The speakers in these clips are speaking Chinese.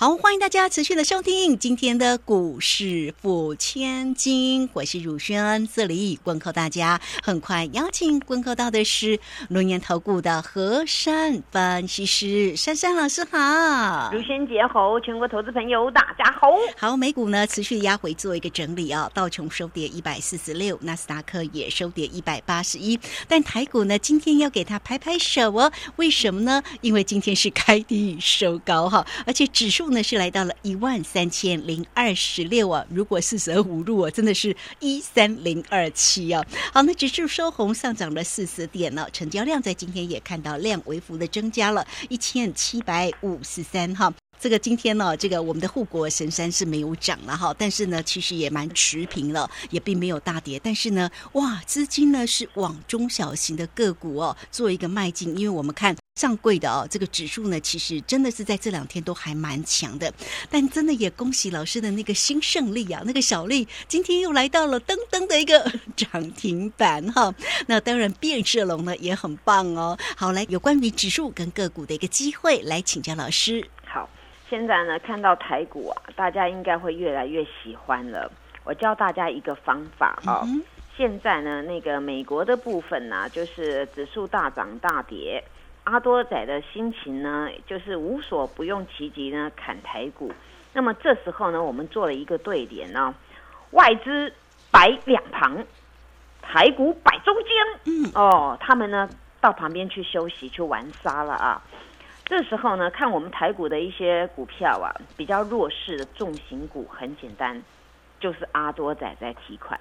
好，欢迎大家持续的收听今天的股市付千金，我是汝轩，这里问候大家。很快邀请问候到的是龙岩投顾的何山分析师珊珊老师，好，汝轩姐好，全国投资朋友大家好。好，美股呢持续压回做一个整理啊，道琼收跌一百四十六，纳斯达克也收跌一百八十一，但台股呢今天要给它拍拍手哦，为什么呢？因为今天是开低收高哈，而且指数。呢是来到了一万三千零二十六啊，如果四舍五入啊，真的是一三零二七啊。好，那指数收红，上涨了四十点了，成交量在今天也看到量微幅的增加了一千七百五十三哈。这个今天呢，这个我们的护国神山是没有涨了哈，但是呢，其实也蛮持平了，也并没有大跌。但是呢，哇，资金呢是往中小型的个股哦做一个迈进，因为我们看上柜的哦，这个指数呢，其实真的是在这两天都还蛮强的。但真的也恭喜老师的那个新胜利啊，那个小丽今天又来到了噔噔的一个涨停板哈。那当然变色龙呢也很棒哦。好，来有关于指数跟个股的一个机会，来请教老师。好。现在呢，看到台股啊，大家应该会越来越喜欢了。我教大家一个方法嗯。现在呢，那个美国的部分呢，就是指数大涨大跌，阿多仔的心情呢，就是无所不用其极呢砍台股。那么这时候呢，我们做了一个对联呢，外资摆两旁，台股摆中间。嗯哦，他们呢到旁边去休息去玩沙了啊。这时候呢，看我们台股的一些股票啊，比较弱势的重型股，很简单，就是阿多仔在提款。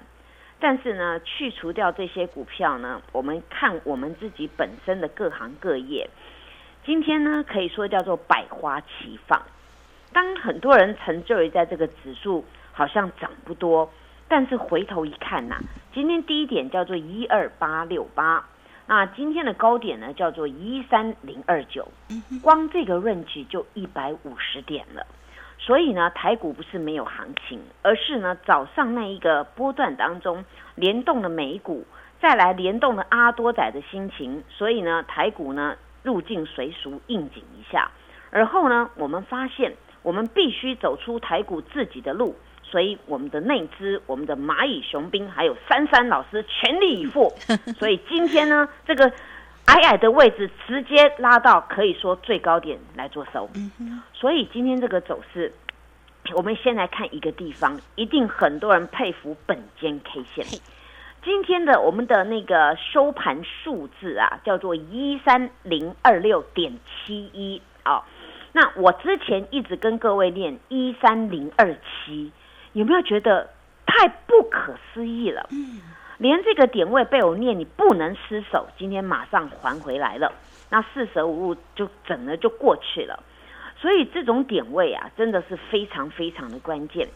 但是呢，去除掉这些股票呢，我们看我们自己本身的各行各业，今天呢可以说叫做百花齐放。当很多人沉醉于在这个指数好像涨不多，但是回头一看呐，今天第一点叫做一二八六八。那今天的高点呢，叫做一三零二九，光这个 range 就一百五十点了。所以呢，台股不是没有行情，而是呢早上那一个波段当中联动了美股，再来联动了阿多仔的心情，所以呢台股呢入境随俗应景一下。而后呢，我们发现我们必须走出台股自己的路。所以我们的内资、我们的蚂蚁雄兵还有珊珊老师全力以赴。所以今天呢，这个矮矮的位置直接拉到可以说最高点来做收。所以今天这个走势，我们先来看一个地方，一定很多人佩服本间 K 线。今天的我们的那个收盘数字啊，叫做一三零二六点七一啊。那我之前一直跟各位念一三零二七。有没有觉得太不可思议了？嗯，连这个点位被我念，你不能失手。今天马上还回来了，那四舍五入就整了就过去了。所以这种点位啊，真的是非常非常的关键。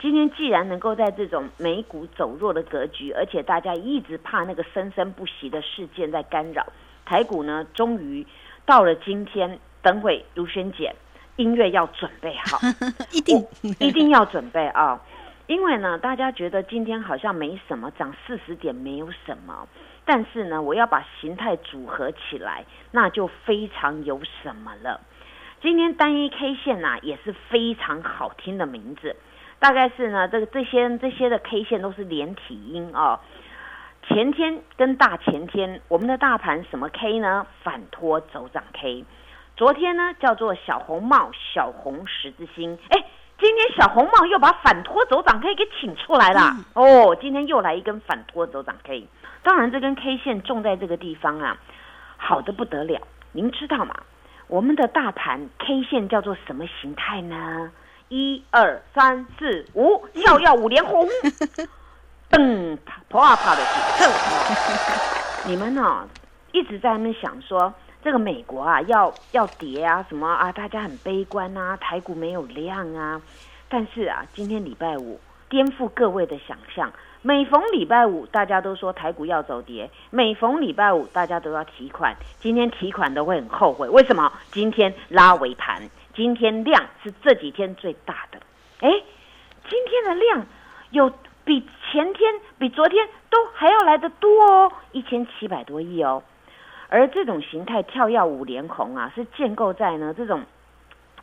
今天既然能够在这种美股走弱的格局，而且大家一直怕那个生生不息的事件在干扰台股呢，终于到了今天。等会如萱姐。音乐要准备好，一定一定要准备啊！因为呢，大家觉得今天好像没什么，涨四十点没有什么，但是呢，我要把形态组合起来，那就非常有什么了。今天单一 K 线呐，也是非常好听的名字，大概是呢，这个这些这些的 K 线都是连体音啊。前天跟大前天，我们的大盘什么 K 呢？反托走涨 K。昨天呢，叫做小红帽、小红十字星。哎，今天小红帽又把反托走涨 K 给请出来了。哦，今天又来一根反托走涨 K。当然，这根 K 线种在这个地方啊，好的不得了。您知道吗？我们的大盘 K 线叫做什么形态呢？一二三四五，跳跃五连红。噔，啪啪啪的。你们呢，一直在那边想说。这个美国啊，要要跌啊，什么啊？大家很悲观啊，台股没有量啊。但是啊，今天礼拜五颠覆各位的想象，每逢礼拜五，大家都说台股要走跌；每逢礼拜五，大家都要提款。今天提款都会很后悔，为什么？今天拉尾盘，今天量是这几天最大的。哎，今天的量有比前天、比昨天都还要来得多哦，一千七百多亿哦。而这种形态跳跃五连红啊，是建构在呢这种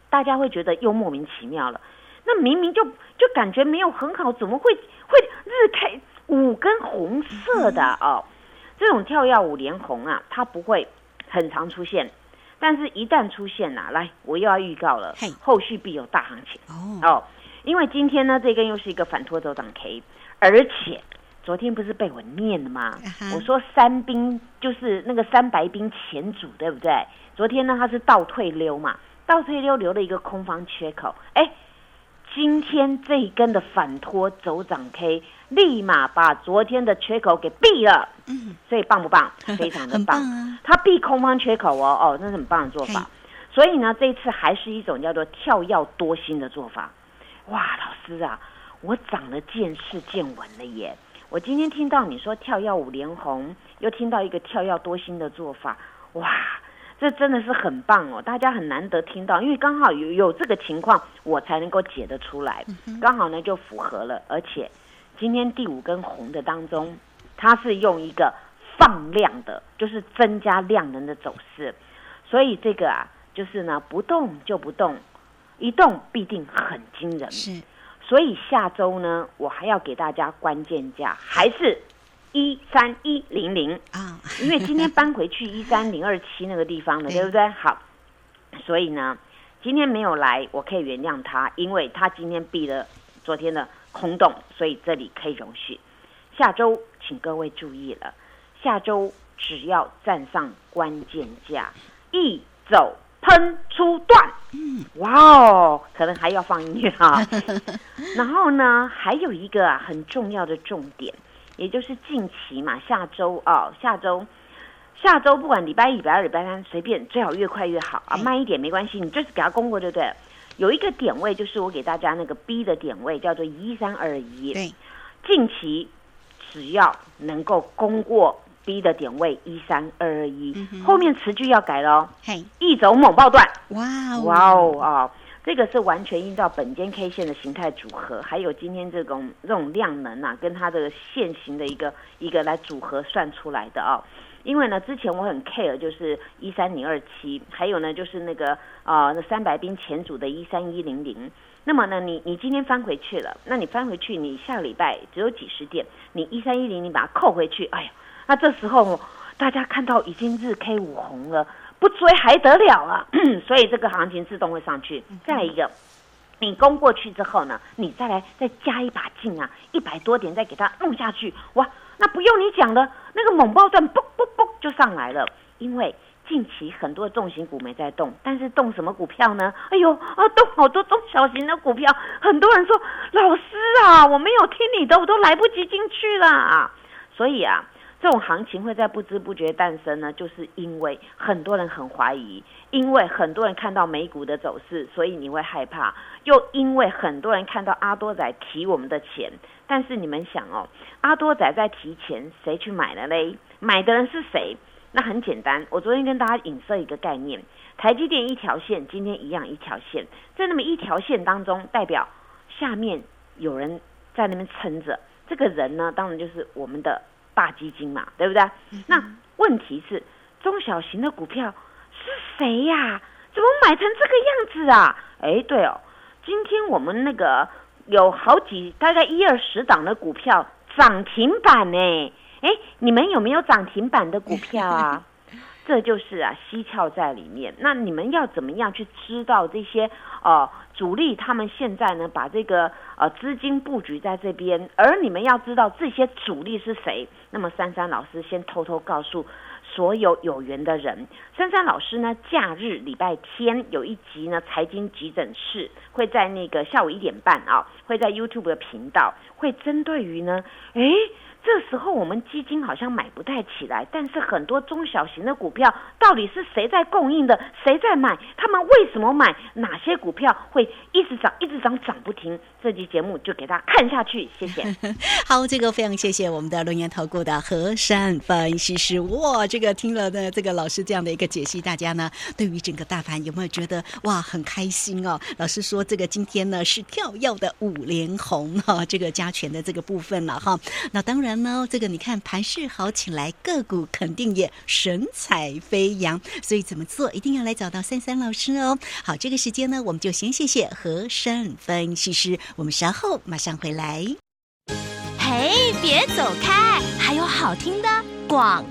大家会觉得又莫名其妙了。那明明就就感觉没有很好，怎么会会日 K 五根红色的哦？这种跳跃五连红啊，它不会很常出现，但是一旦出现呐，来，我又要预告了，后续必有大行情哦。因为今天呢，这根又是一个反拖走涨 K，而且昨天不是被我念了吗？我说三兵就是那个三白兵前主，对不对？昨天呢，他是倒退溜嘛，倒退溜留了一个空方缺口，哎。今天这一根的反拖走涨 K，立马把昨天的缺口给闭了，嗯，所以棒不棒？非常的棒，它闭空方缺口哦，哦，那是很棒的做法。所以呢，这一次还是一种叫做跳跃多心的做法。哇，老师啊，我长了见识见闻了耶！我今天听到你说跳跃五连红，又听到一个跳跃多星的做法，哇！这真的是很棒哦，大家很难得听到，因为刚好有有这个情况，我才能够解得出来，刚好呢就符合了。而且今天第五根红的当中，它是用一个放量的，就是增加量能的走势，所以这个啊，就是呢不动就不动，一动必定很惊人。是，所以下周呢，我还要给大家关键价，还是。一三一零零啊，因为今天搬回去一三零二七那个地方了，对不对？好，所以呢，今天没有来，我可以原谅他，因为他今天避了昨天的空洞，所以这里可以容许。下周请各位注意了，下周只要站上关键价，一走喷出段，嗯，哇哦，可能还要放音乐啊。然后呢，还有一个啊很重要的重点。也就是近期嘛，下周哦，下周，下周不管礼拜一、礼拜二、礼拜三，随便，最好越快越好啊，慢一点没关系，你就是给他攻过，对不对？有一个点位，就是我给大家那个 B 的点位，叫做一三二一。对，近期只要能够攻过 B 的点位一三二二一，后面词句要改喽。嘿，一走猛爆段。哇哦，哇哦啊！这个是完全依照本间 K 线的形态组合，还有今天这种这种量能啊，跟它的线型的一个一个来组合算出来的啊。因为呢，之前我很 care 就是一三零二七，还有呢就是那个啊那三百兵前组的一三一零零。那么呢，你你今天翻回去了，那你翻回去，你下个礼拜只有几十点，你一三一零零把它扣回去，哎呀，那这时候大家看到已经日 K 五红了。不追还得了啊！所以这个行情自动会上去。再来一个，你攻过去之后呢，你再来再加一把劲啊，一百多点再给它弄下去，哇！那不用你讲了，那个猛爆段嘣嘣嘣就上来了。因为近期很多重型股没在动，但是动什么股票呢？哎呦啊，动好多中小型的股票。很多人说老师啊，我没有听你的，我都来不及进去了。所以啊。这种行情会在不知不觉诞生呢，就是因为很多人很怀疑，因为很多人看到美股的走势，所以你会害怕；又因为很多人看到阿多仔提我们的钱，但是你们想哦，阿多仔在提钱，谁去买了嘞？买的人是谁？那很简单，我昨天跟大家影射一个概念，台积电一条线，今天一样一条线，在那么一条线当中，代表下面有人在那边撑着，这个人呢，当然就是我们的。大基金嘛，对不对？那问题是中小型的股票是谁呀？怎么买成这个样子啊？哎，对哦，今天我们那个有好几大概一二十档的股票涨停板呢。哎，你们有没有涨停板的股票啊？这就是啊，蹊跷在里面。那你们要怎么样去知道这些呃主力他们现在呢把这个呃资金布局在这边？而你们要知道这些主力是谁？那么珊珊老师先偷偷告诉所有有缘的人，珊珊老师呢假日礼拜天有一集呢财经急诊室会在那个下午一点半啊，会在 YouTube 的频道会针对于呢，诶。这时候我们基金好像买不太起来，但是很多中小型的股票到底是谁在供应的？谁在买？他们为什么买？哪些股票会一直涨、一直涨、涨不停？这期节目就给大家看下去，谢谢。好，这个非常谢谢我们的龙岩投顾的和山分析师。哇，这个听了的，这个老师这样的一个解析，大家呢对于整个大盘有没有觉得哇很开心哦？老师说这个今天呢是跳跃的五连红哈，这个加权的这个部分了哈。那当然呢，这个你看盘势好起来，个股肯定也神采飞扬。所以怎么做，一定要来找到三三老师哦。好，这个时间呢，我们就先谢谢和山分析师。我们稍后马上回来。嘿，别走开，还有好听的广。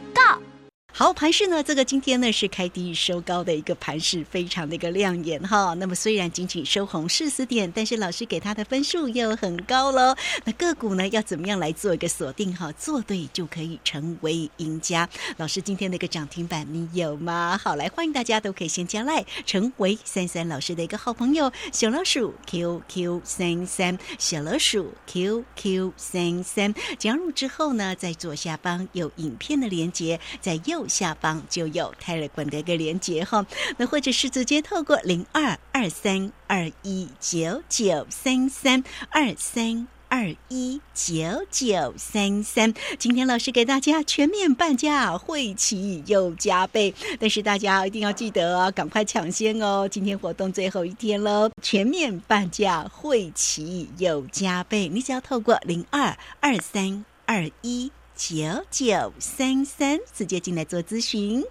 好，盘势呢？这个今天呢是开低收高的一个盘势，非常的一个亮眼哈。那么虽然仅仅收红四十点，但是老师给他的分数又很高喽。那个股呢要怎么样来做一个锁定哈？做对就可以成为赢家。老师今天的一个涨停板你有吗？好，来欢迎大家都可以先加赖，成为三三老师的一个好朋友。小老鼠 QQ 三三，小老鼠 QQ 三三，加入之后呢，在左下方有影片的连接，在右。下方就有泰勒管的一个连接哈，那或者是直接透过零二二三二一九九三三二三二一九九三三。今天老师给大家全面半价，会期又加倍，但是大家一定要记得哦，赶快抢先哦！今天活动最后一天喽，全面半价，会期又加倍，你只要透过零二二三二一。九九三三，直接进来做咨询。